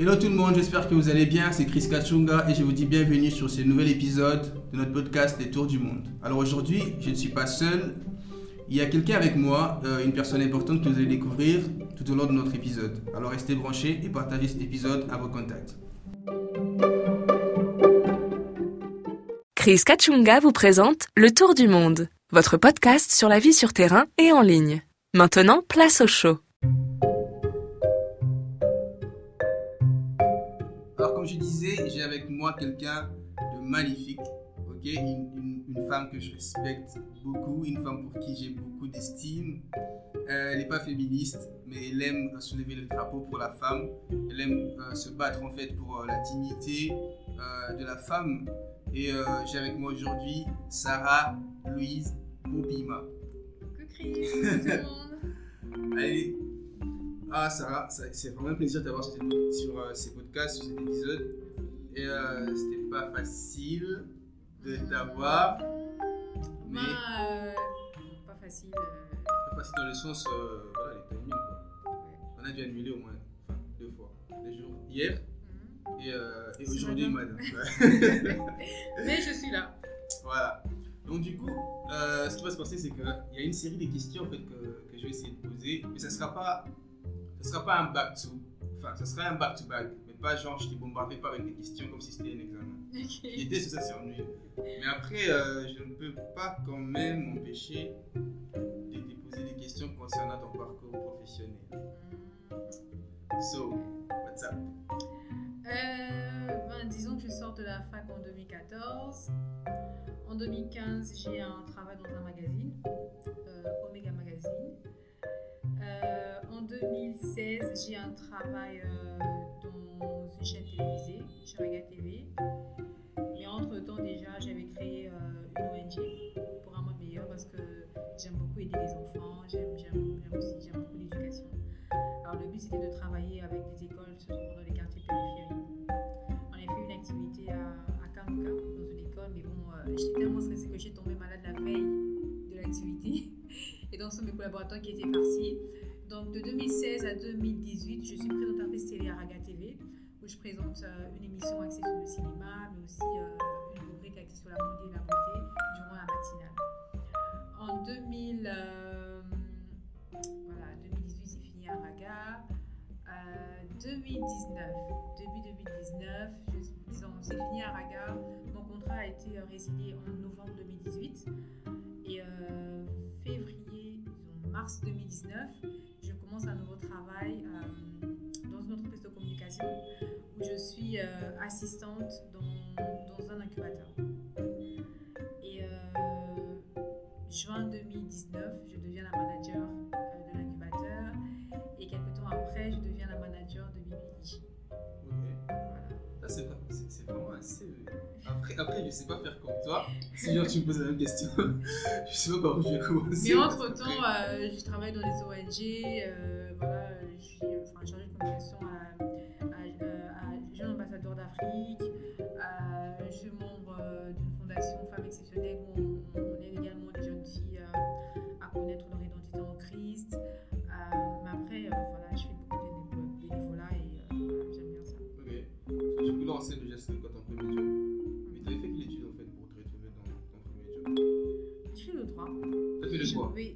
Hello tout le monde, j'espère que vous allez bien. C'est Chris Kachunga et je vous dis bienvenue sur ce nouvel épisode de notre podcast Les Tours du Monde. Alors aujourd'hui, je ne suis pas seul. Il y a quelqu'un avec moi, euh, une personne importante que vous allez découvrir tout au long de notre épisode. Alors restez branchés et partagez cet épisode à vos contacts. Chris Kachunga vous présente Le Tour du Monde, votre podcast sur la vie sur terrain et en ligne. Maintenant, place au show. Moi quelqu'un de magnifique, ok, une, une- une femme que je respecte beaucoup, une femme pour qui j'ai beaucoup d'estime. Euh, elle n'est pas féministe, mais elle aime euh, soulever le drapeau pour la femme. Elle aime euh, se battre en fait pour la dignité de la femme. Et j'ai avec moi aujourd'hui Sarah Louise Bobima. Coucou Chris, tout le monde. Allez. Ah, Sarah, c'est vraiment un plaisir d'avoir sur, ces podcasts, sur cet épisode. Et euh, c'était pas facile de t'avoir. Mais euh, pas facile. euh, pas facile dans le sens, euh, voilà, les timings quoi. On a dû annuler au moins, enfin, deux fois. Les jours hier mhm. et, euh, et aujourd'hui, madame. Mais je suis là. voilà. Donc du coup, ce qui va se passer, c'est qu'il y a une série de questions en fait, que, que je vais essayer de poser, mais ça sera pas, ça sera pas un back to, enfin, ça sera un back to back, pas genre je t'ai bombardé pas avec des questions comme si c'était un examen. Ok. L'idée c'est ça, c'est ennuyeux. Mais après, euh, je ne peux pas quand même m'empêcher de te poser des questions concernant ton parcours professionnel. So, what's up? Euh, ben, disons que je sors de la fac en 2014. En 2015, j'ai un travail dans un magazine, euh, Omega Magazine. Euh, en 2016, j'ai un travail euh, dans une chaîne télévisée, chez Rega TV. Mais entre-temps, déjà, j'avais créé euh, une ONG pour un monde meilleur parce que j'aime beaucoup aider les enfants, j'aime aussi j'aime beaucoup l'éducation. Alors, le but, c'était de travailler avec des écoles se trouvant dans les quartiers périphériques. On a fait une activité à, à Kamuka, dans une école, mais bon, j'étais tellement stressée que j'ai tombé malade la veille de l'activité. Et donc, sont mes collaborateurs qui étaient partis. Donc, de 2016 à 2018, je suis présentatrice télé à Raga TV, où je présente euh, une émission axée sur le cinéma, mais aussi euh, une rubrique axée sur la mode et la beauté durant la matinale. En 2000, euh, voilà, 2018, c'est fini à Raga. Euh, 2019, début 2019, je, disons, c'est fini à Raga. Mon contrat a été euh, résilié en novembre 2018. Et euh, février, disons, mars 2019, je commence un nouveau travail euh, dans une entreprise de communication où je suis euh, assistante dans, dans un incubateur. Et euh, juin 2019, je deviens la manager Après, je sais pas faire comme toi. Si genre tu me poses la même question, je sais pas par où je vais commencer. Mais entre-temps, euh, je travaille dans les ONG. euh,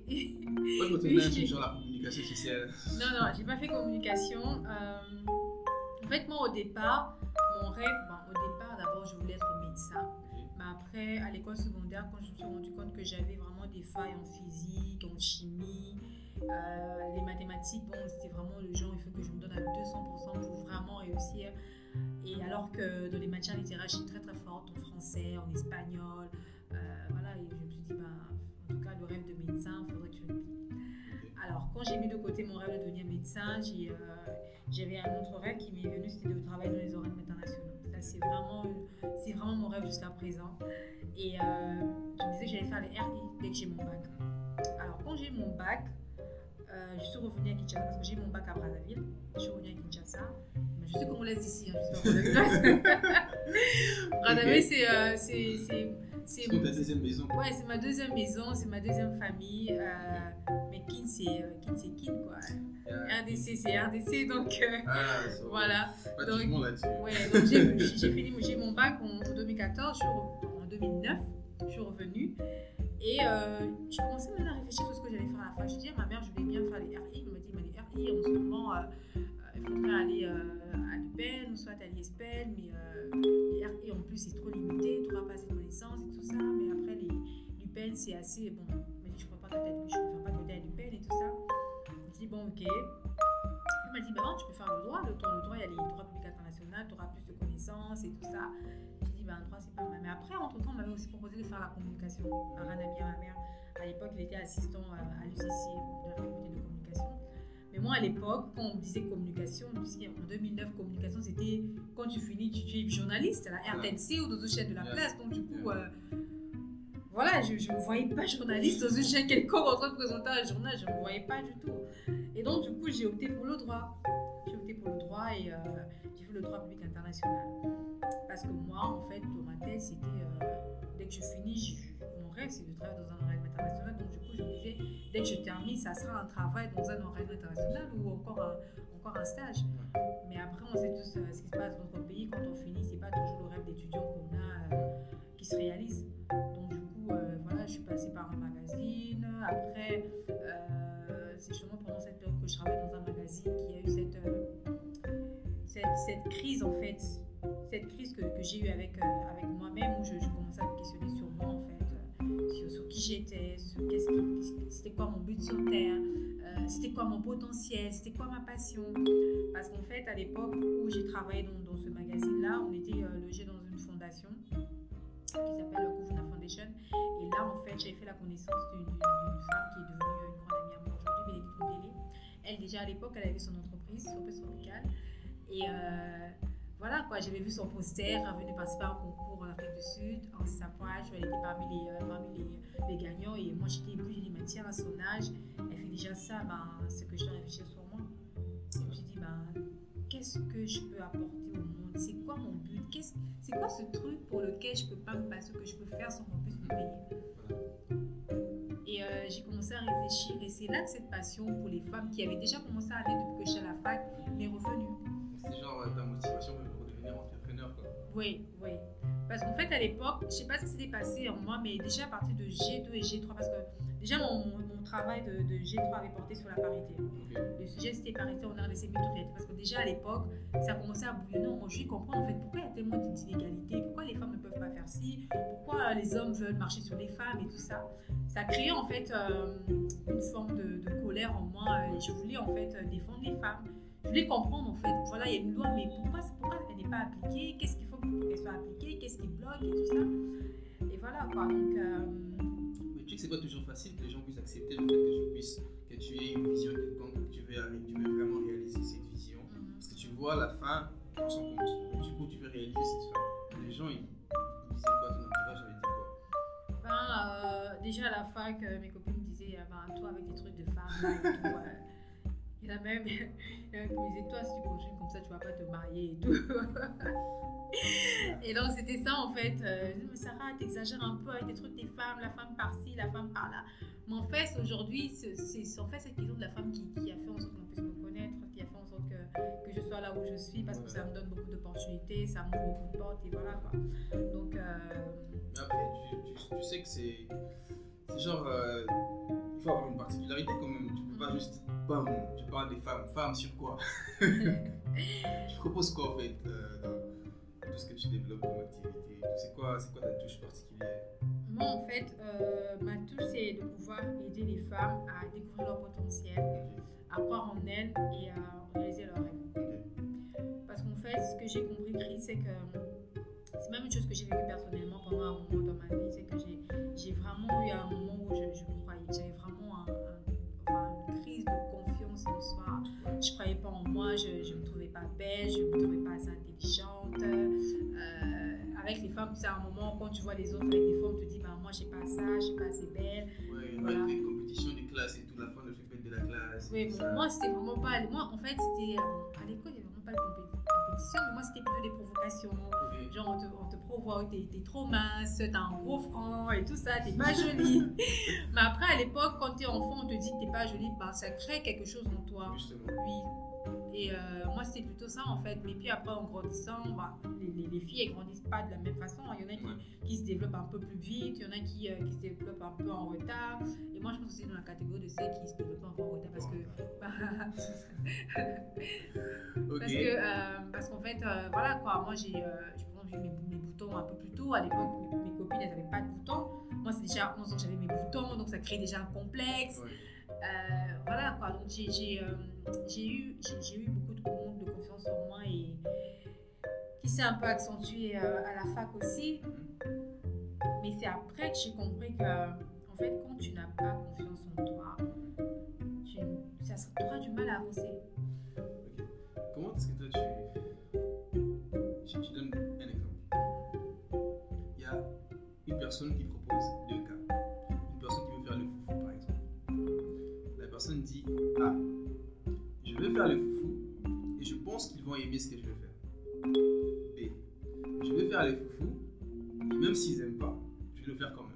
Je- quoi oui. Sur la communication sociale. Non, non, j'ai pas fait communication. Euh, en fait, moi, au départ, mon rêve, ben, au départ, d'abord, je voulais être médecin. Mais après, à l'école secondaire, quand je me suis rendu compte que j'avais vraiment des failles en physique, en chimie, euh, les mathématiques, bon, c'était vraiment le genre, il faut que je me donne à 200% pour vraiment réussir. Et alors que dans les matières littéraires, je suis très très forte en français, en espagnol. euh, voilà, et je me suis dit, le rêve de médecin, il faudrait que je le alors, quand j'ai mis de côté mon rêve de devenir médecin, euh, j'avais un autre rêve qui m'est venu, c'était de travailler dans les organismes internationaux. Ça, c'est vraiment, c'est vraiment mon rêve jusqu'à présent. Et euh, je me disais que j'allais faire les RI dès que j'ai mon bac. Alors, quand j'ai mon bac, euh, je suis revenue à Kinshasa parce que j'ai mon bac à Brazzaville. Je suis revenue à Kinshasa. Mais je suis congolaise d'ici, hein. Brazzaville, c'est, euh, c'est, c'est, ta deuxième maison. Ouais, c'est ma deuxième maison, c'est ma deuxième famille. euh, mais Kin, c'est euh, Kin, c'est Kin, quoi. Yeah. RDC, c'est RDC, donc euh, Ah, voilà. Donc-. Ouais, donc j'ai fini j'ai mon bac en 2014, je suis en 2009, je suis revenue. Et euh, j'ai commencé maintenant à réfléchir sur ce que j'allais faire à la fin. Je dis à ma mère, je voulais bien faire les RI. Elle m'a dit, mais les RI, en ce moment, il faudrait aller à l'UPEN ou soit à l'ISPEN. Mais c'est assez. Bon, elle m'a dit, je ne peux pas que t'aies- je pas que tu l'UPEN et tout ça. Je dis, bon, ok. Elle m'a dit, non, tu peux faire le droit. Le droit, le droit, il y a les droits publics internationaux, tu auras plus de connaissances et tout ça. J'ai dit, bah, le droit, c'est pas mal. Mais après, entre-temps, on m'avait aussi proposé de faire la communication par un ami à ma mère. À l'époque, il était assistant à, à l'UCC, de la faculté de communication. Mais moi, à l'époque, quand on me disait communication, puisqu'en 2009, communication, c'était quand tu finis, tu, tu es journaliste à la RTNC ou dans une chaîne de la place. Donc, du coup, euh, voilà, je ne me voyais pas journaliste dans une chaîne quelconque en train de présenter un journal. Je ne me voyais pas du tout. Et donc, du coup, j'ai opté pour le droit. J'ai opté pour le droit et euh, j'ai fait le droit public international. Parce que moi, en fait, dans ma tête, c'était euh, dès que je finis, mon rêve, c'est de travailler dans un organisme international. Donc, du coup, je me disais, dès que je termine, ça sera un travail dans un organisme international ou encore un, encore un stage. Mais après, on sait tous euh, ce qui se passe dans notre pays. Quand on finit, c'est pas toujours le rêve d'étudiant qu'on a qui se réalise. Après, euh, c'est justement pendant cette période que je travaillais dans un magazine qui a eu cette, euh, cette, cette crise, en fait. Cette crise que, j'ai eue avec, euh, avec moi-même, où je, commençais à me questionner sur moi, en fait. Sur, qui j'étais, c'était quoi mon but sur Terre, c'était quoi mon potentiel, c'était quoi ma passion. Parce qu'en fait, à l'époque où j'ai travaillé dans, dans ce magazine-là, on était logé dans une fondation qui s'appelle le Kuvuna Foundation. Et là, en fait, j'avais fait la connaissance d'une femme qui est devenue une grande amie à moi aujourd'hui, Bénédicte Moudélé. Elle, déjà à l'époque, elle avait son entreprise, son entreprise tropicale. Et euh, voilà, quoi, j'avais vu son poster, elle venait participer à un concours en Afrique du Sud, en sapage, elle était parmi les, euh, parmi les, gagnants. Et moi, j'étais éblouie, j'ai dit, mais tiens, à son âge, elle fait déjà ça, ben, c'est que je dois réfléchir sur moi. Qu'est-ce que je peux apporter au monde? C'est quoi mon but? Qu'est-ce- C'est quoi ce truc pour lequel je peux pas me passer, que je peux faire sans qu'on puisse me payer? Et euh, j'ai commencé à réfléchir et c'est là que cette passion pour les femmes qui avait déjà commencé à aller depuis que j'étais à la fac m'est revenue. C'est genre euh, ta motivation pour devenir entrepreneur, quoi. Oui, oui. Parce qu'en fait, à l'époque, je sais pas ce qui s'était passé en moi, mais déjà à partir de G2 et G3, parce que déjà mon, mon- travail de, de G3 avait porté sur la parité. Le sujet c'était parité en RDC Métropolitaine. Parce que déjà à l'époque, ça commençait à bouillonner moi. Je comprends en fait pourquoi il y a tellement d'inégalités, pourquoi les femmes ne peuvent pas faire ci, pourquoi les hommes veulent marcher sur les femmes et tout ça. Ça créait en fait euh, une forme de, de colère en moi euh, et je voulais en fait euh, défendre les femmes. Je voulais comprendre en fait, voilà, il y a une loi, mais pourquoi, pourquoi elle n'est pas appliquée? Qu'est-ce qu'il faut pour qu'elle soit appliquée? Qu'est-ce qui bloque et tout ça? Et voilà quoi. Donc, euh, c'est pas toujours facile que les gens puissent accepter le fait que tu puisses, que tu aies une vision quelconque, que tu veux, tu veux vraiment réaliser cette vision. Parce que tu vois la fin dans son compte. Du coup, tu veux réaliser cette fin. Les gens, ils, ils disaient quoi ton entourage avait dit quoi? Ben, euh, déjà à la fac, euh, mes copines disaient, euh, ben, toi avec tes trucs de femme et tout. Il a même il a disaient, toi si tu continues comme ça, tu vas pas te marier et tout. et donc c'était ça en fait. Euh, mais Sarah, t'exagères un peu avec tes trucs des femmes, la femme par-ci, la femme par-là. Mais en fait, aujourd'hui, c'est en fait cette question de la femme qui, a fait en sorte qu'on puisse me connaître, qui a fait en sorte que, je sois là où je suis, parce que ça me donne beaucoup d'opportunités, ça m'ouvre beaucoup de portes, et voilà quoi. Donc, euh, après, tu sais que c'est. C'est genre. euh, il faut avoir une particularité quand même. Tu peux pas juste. Bam, tu parles des femmes. Femmes sur quoi? Tu proposes quoi en fait euh, dans tout ce que tu développes comme activité? C'est quoi, quoi ta touche particulière? Moi, en fait, euh, ma touche, c'est de pouvoir aider les femmes à découvrir leur potentiel, à croire en elles et à réaliser leurs rêves. Parce qu'en fait, ce que j'ai compris, Chris, c'est que c'est même une chose que j'ai vécue personnellement pendant un moment dans ma vie, c'est que j'ai, vraiment eu un moment où je, je croyais, j'avais vraiment un- un- enfin, une crise de confiance en soi. Je croyais pas en moi, je ne me trouvais pas belle, je me trouvais pas assez intelligente. Euh, avec les femmes, c'est un moment, quand tu vois les autres avec des femmes, tu te dis, bah, moi, j'ai pas ça, je suis pas assez belle. Ouais, Voilà. Compétitions de classe et tout, la fait pas de la classe. Oui, tout bon, ça. moi, c'était vraiment pas. Moi, en fait, c'était. euh, à l'école, il n'y avait vraiment pas de compé- compétition, mais moi, c'était plutôt des provocations. Genre, on te, on te provoque, t'es t'es trop mince, t'as un gros front et tout ça, t'es pas jolie. mais après, à l'époque, quand t'es enfant, on te dit que t'es pas jolie, ben, ça crée quelque chose en toi. Justement. Oui. Et euh, moi, c'était plutôt ça en fait. Mais puis après, en grandissant, bah, les, les- les filles, elles grandissent pas de la même façon. Il y en a qui, Ouais. qui se développent un peu plus vite, il y en a qui, euh, qui se développent un peu en retard. Et moi, je pense que c'est dans la catégorie de celles qui se développent un peu en retard parce que. bah, parce que euh, parce qu'en fait, voilà quoi. Moi, j'ai j'ai mes, mes boutons un peu plus tôt. À l'époque, mes, mes copines, elles n'avaient pas de boutons. Moi, c'est déjà à 11 ans que j'avais mes boutons, donc ça crée déjà un complexe. Ouais. Euh, voilà quoi, donc j'ai euh, eu, eu beaucoup de de confiance en moi et qui s'est un peu accentué euh, à la fac aussi. Mais c'est après que j'ai compris que, en fait, quand tu n'as pas confiance en toi, tu, ça, tu auras du mal à avancer. Comment est-ce que toi tu. Je te un exemple? Il y a une personne qui propose dit Ah, je vais faire le foufou et je pense qu'ils vont aimer ce que je vais faire. B, je vais faire le foufou et même s'ils n'aiment pas, je vais le faire quand même.